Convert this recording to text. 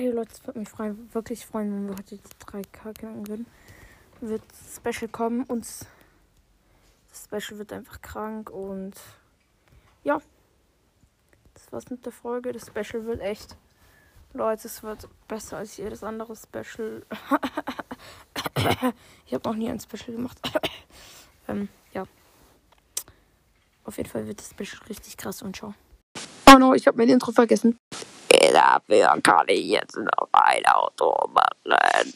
Ey Leute, es würde mich freuen, wirklich freuen, wenn wir heute die 3K knacken würden. Wird Special kommen und das Special wird einfach krank und ja. Das war's mit der Folge. Das Special wird echt. Leute, es wird besser als jedes andere Special. ich habe noch nie ein Special gemacht. ähm, ja. Auf jeden Fall wird das Special richtig krass und ciao. Oh no, ich habe mein Intro vergessen. I feel a 都飘到多么远